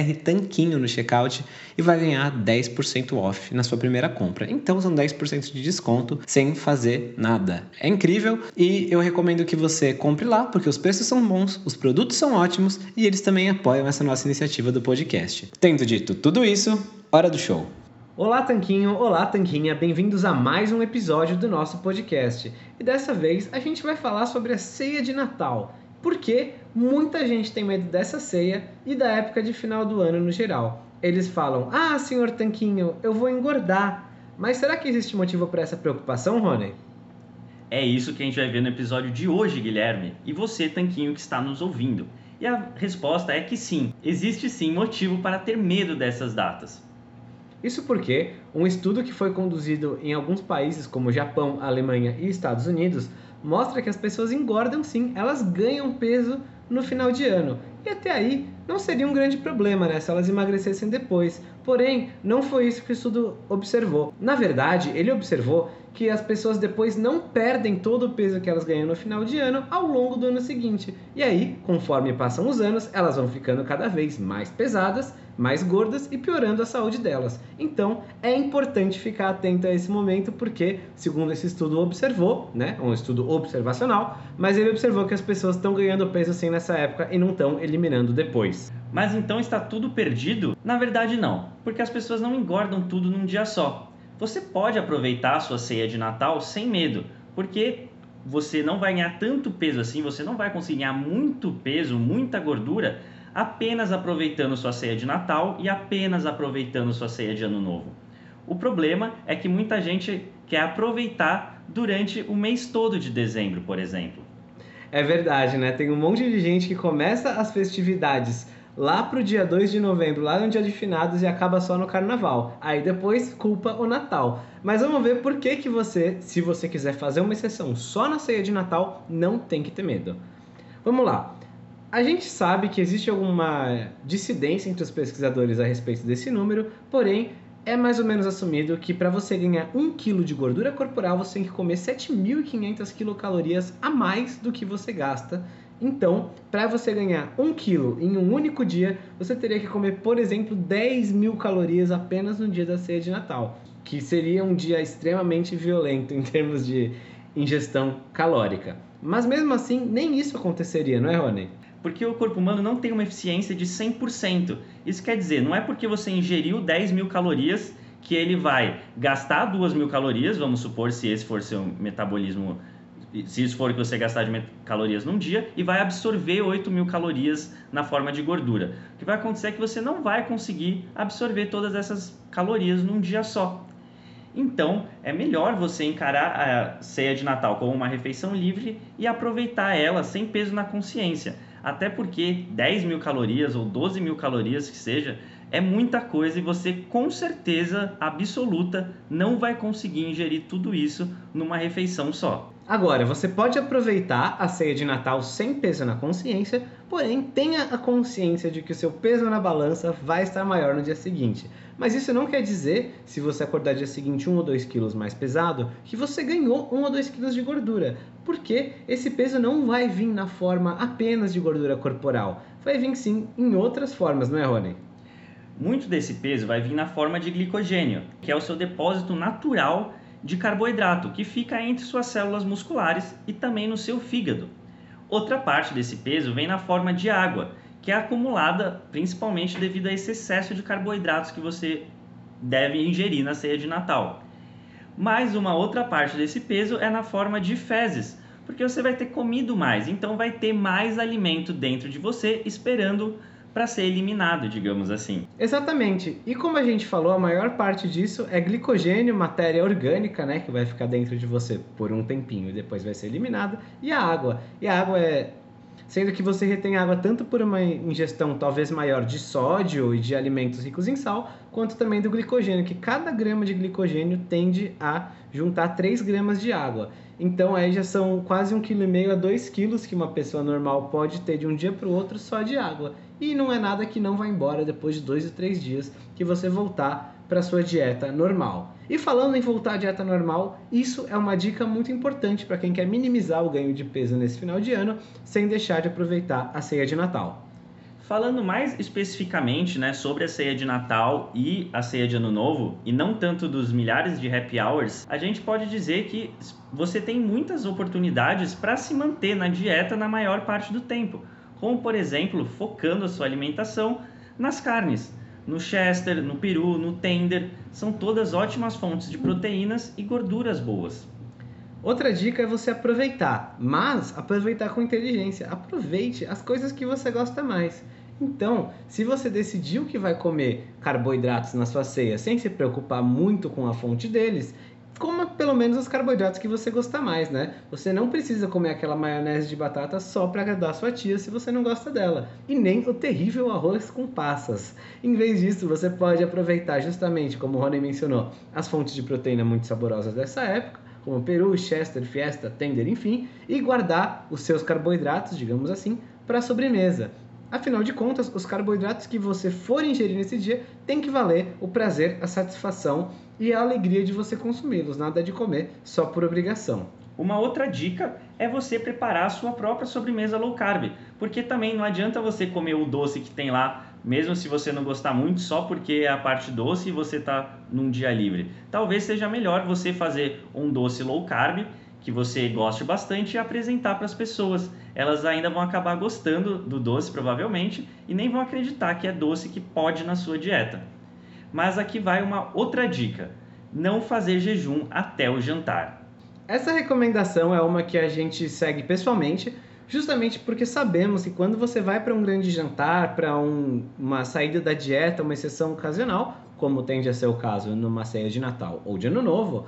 BR Tanquinho no checkout e vai ganhar 10% off na sua primeira compra. Então são 10% de desconto sem fazer nada. É incrível e eu recomendo que você compre lá porque os preços são bons, os produtos são ótimos e eles também apoiam essa nossa iniciativa do podcast. Tendo dito tudo isso, hora do show. Olá, Tanquinho! Olá, Tanquinha! Bem-vindos a mais um episódio do nosso podcast. E dessa vez a gente vai falar sobre a ceia de Natal porque muita gente tem medo dessa ceia e da época de final do ano no geral. Eles falam: Ah, senhor Tanquinho, eu vou engordar. Mas será que existe motivo para essa preocupação, Rony? É isso que a gente vai ver no episódio de hoje, Guilherme. E você, Tanquinho, que está nos ouvindo. E a resposta é que sim, existe sim motivo para ter medo dessas datas. Isso porque um estudo que foi conduzido em alguns países como Japão, Alemanha e Estados Unidos mostra que as pessoas engordam sim, elas ganham peso no final de ano. E até aí não seria um grande problema, né, se elas emagrecessem depois. Porém, não foi isso que o estudo observou. Na verdade, ele observou que as pessoas depois não perdem todo o peso que elas ganham no final de ano ao longo do ano seguinte. E aí, conforme passam os anos, elas vão ficando cada vez mais pesadas mais gordas e piorando a saúde delas. Então, é importante ficar atento a esse momento porque, segundo esse estudo observou, né, um estudo observacional, mas ele observou que as pessoas estão ganhando peso assim nessa época e não estão eliminando depois. Mas então está tudo perdido? Na verdade não, porque as pessoas não engordam tudo num dia só. Você pode aproveitar a sua ceia de Natal sem medo, porque você não vai ganhar tanto peso assim, você não vai conseguir ganhar muito peso, muita gordura apenas aproveitando sua ceia de Natal e apenas aproveitando sua ceia de Ano Novo. O problema é que muita gente quer aproveitar durante o mês todo de dezembro, por exemplo. É verdade, né? Tem um monte de gente que começa as festividades lá pro dia 2 de novembro, lá no dia de finados e acaba só no carnaval. Aí depois culpa o Natal. Mas vamos ver por que que você, se você quiser fazer uma exceção só na ceia de Natal, não tem que ter medo. Vamos lá. A gente sabe que existe alguma dissidência entre os pesquisadores a respeito desse número, porém é mais ou menos assumido que para você ganhar 1 kg de gordura corporal você tem que comer 7.500 quilocalorias a mais do que você gasta. Então, para você ganhar 1 kg em um único dia, você teria que comer, por exemplo, 10 mil calorias apenas no dia da ceia de Natal, que seria um dia extremamente violento em termos de ingestão calórica. Mas mesmo assim, nem isso aconteceria, não é, Rony? Porque o corpo humano não tem uma eficiência de 100%. Isso quer dizer, não é porque você ingeriu 10 mil calorias que ele vai gastar 2 mil calorias, vamos supor, se esse for seu metabolismo, se isso for o que você gastar de calorias num dia, e vai absorver 8 mil calorias na forma de gordura. O que vai acontecer é que você não vai conseguir absorver todas essas calorias num dia só. Então, é melhor você encarar a ceia de Natal como uma refeição livre e aproveitar ela sem peso na consciência Até porque 10 mil calorias ou 12 mil calorias que seja, é muita coisa e você com certeza absoluta não vai conseguir ingerir tudo isso numa refeição só. Agora, você pode aproveitar a ceia de Natal sem peso na consciência, porém tenha a consciência de que o seu peso na balança vai estar maior no dia seguinte. Mas isso não quer dizer, se você acordar dia seguinte 1 ou 2 quilos mais pesado, que você ganhou 1 ou 2 quilos de gordura, porque esse peso não vai vir na forma apenas de gordura corporal, vai vir sim em outras formas, não é, Rony? Muito desse peso vai vir na forma de glicogênio, que é o seu depósito natural de carboidrato que fica entre suas células musculares e também no seu fígado. Outra parte desse peso vem na forma de água, que é acumulada principalmente devido a esse excesso de carboidratos que você deve ingerir na ceia de Natal. Mais uma outra parte desse peso é na forma de fezes, porque você vai ter comido mais, então vai ter mais alimento dentro de você esperando para ser eliminado, digamos assim. Exatamente. E como a gente falou, a maior parte disso é glicogênio, matéria orgânica, né, que vai ficar dentro de você por um tempinho e depois vai ser eliminada, e a água. E a água é sendo que você retém água tanto por uma ingestão talvez maior de sódio e de alimentos ricos em sal, quanto também do glicogênio, que cada grama de glicogênio tende a juntar 3 gramas de água. Então aí já são quase 1,5 kg a 2 kg que uma pessoa normal pode ter de um dia para o outro só de água. E não é nada que não vai embora depois de 2 ou 3 dias que você voltar para sua dieta normal. E falando em voltar à dieta normal, isso é uma dica muito importante para quem quer minimizar o ganho de peso nesse final de ano sem deixar de aproveitar a ceia de Natal. Falando mais especificamente né, sobre a ceia de Natal e a ceia de Ano Novo, e não tanto dos milhares de happy hours, a gente pode dizer que você tem muitas oportunidades para se manter na dieta na maior parte do tempo, como por exemplo focando a sua alimentação nas carnes. No chester, no peru, no tender, são todas ótimas fontes de proteínas e gorduras boas. Outra dica é você aproveitar, mas aproveitar com inteligência. Aproveite as coisas que você gosta mais. Então, se você decidiu que vai comer carboidratos na sua ceia sem se preocupar muito com a fonte deles, coma pelo menos os carboidratos que você gosta mais, né? Você não precisa comer aquela maionese de batata só para agradar sua tia se você não gosta dela, e nem o terrível arroz com passas. Em vez disso, você pode aproveitar justamente, como o Rony mencionou, as fontes de proteína muito saborosas dessa época, como peru, chester, fiesta, tender, enfim, e guardar os seus carboidratos, digamos assim, para a sobremesa. Afinal de contas, os carboidratos que você for ingerir nesse dia tem que valer o prazer, a satisfação e a alegria de você consumi-los, nada de comer só por obrigação. Uma outra dica é você preparar a sua própria sobremesa low carb, porque também não adianta você comer o doce que tem lá, mesmo se você não gostar muito, só porque é a parte doce e você está num dia livre. Talvez seja melhor você fazer um doce low carb que você goste bastante e apresentar para as pessoas. Elas ainda vão acabar gostando do doce, provavelmente, e nem vão acreditar que é doce que pode na sua dieta. Mas aqui vai uma outra dica: não fazer jejum até o jantar. Essa recomendação é uma que a gente segue pessoalmente, justamente porque sabemos que quando você vai para um grande jantar, para um, uma saída da dieta, uma exceção ocasional, como tende a ser o caso numa ceia de Natal ou de Ano Novo,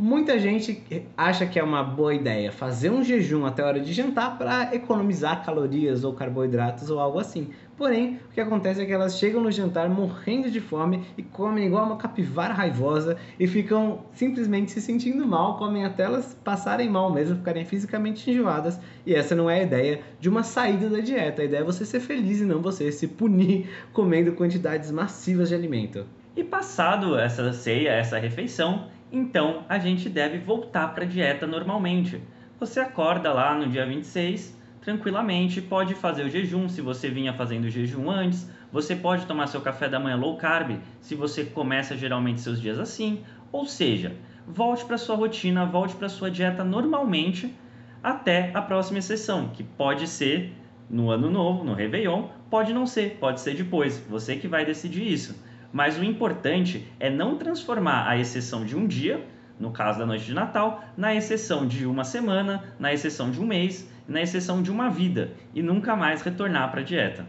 Muita gente acha que é uma boa ideia fazer um jejum até a hora de jantar para economizar calorias ou carboidratos ou algo assim. Porém, o que acontece é que elas chegam no jantar morrendo de fome e comem igual uma capivara raivosa e ficam simplesmente se sentindo mal, comem até elas passarem mal mesmo, ficarem fisicamente enjoadas. E essa não é a ideia de uma saída da dieta. A ideia é você ser feliz e não você se punir comendo quantidades massivas de alimento. E passado essa ceia, essa refeição, então a gente deve voltar para a dieta normalmente. Você acorda lá no dia 26 tranquilamente, pode fazer o jejum se você vinha fazendo jejum antes, você pode tomar seu café da manhã low carb se você começa geralmente seus dias assim, ou seja, volte para sua rotina, volte para sua dieta normalmente até a próxima sessão, que pode ser no ano novo, no Réveillon, pode não ser, pode ser depois, você que vai decidir isso. Mas o importante é não transformar a exceção de um dia, no caso da noite de Natal, na exceção de uma semana, na exceção de um mês, na exceção de uma vida e nunca mais retornar para a dieta.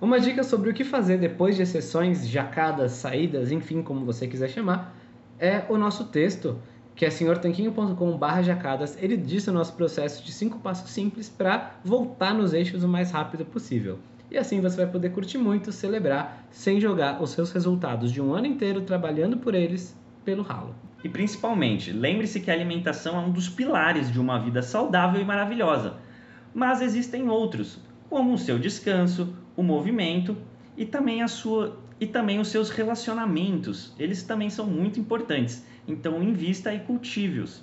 Uma dica sobre o que fazer depois de exceções, jacadas, saídas, enfim, como você quiser chamar, é o nosso texto que é senhortanquinho.com.br jacadas, ele disse o nosso processo de 5 passos simples para voltar nos eixos o mais rápido possível. E assim você vai poder curtir muito, celebrar, sem jogar os seus resultados de um ano inteiro trabalhando por eles pelo ralo. E principalmente, lembre-se que a alimentação é um dos pilares de uma vida saudável e maravilhosa. Mas existem outros, como o seu descanso, o movimento e também a sua e também os seus relacionamentos. Eles também são muito importantes. Então invista e cultive-os.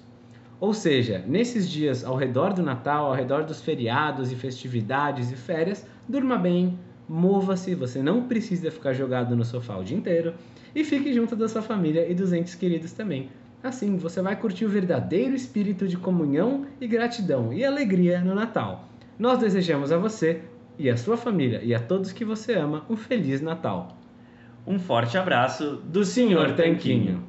Ou seja, nesses dias ao redor do Natal, ao redor dos feriados e festividades e férias, durma bem, mova-se, você não precisa ficar jogado no sofá o dia inteiro e fique junto da sua família e dos entes queridos também. Assim, você vai curtir o verdadeiro espírito de comunhão e gratidão e alegria no Natal. Nós desejamos a você e a sua família e a todos que você ama um feliz Natal. Um forte abraço do Sr. Tanquinho.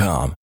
com.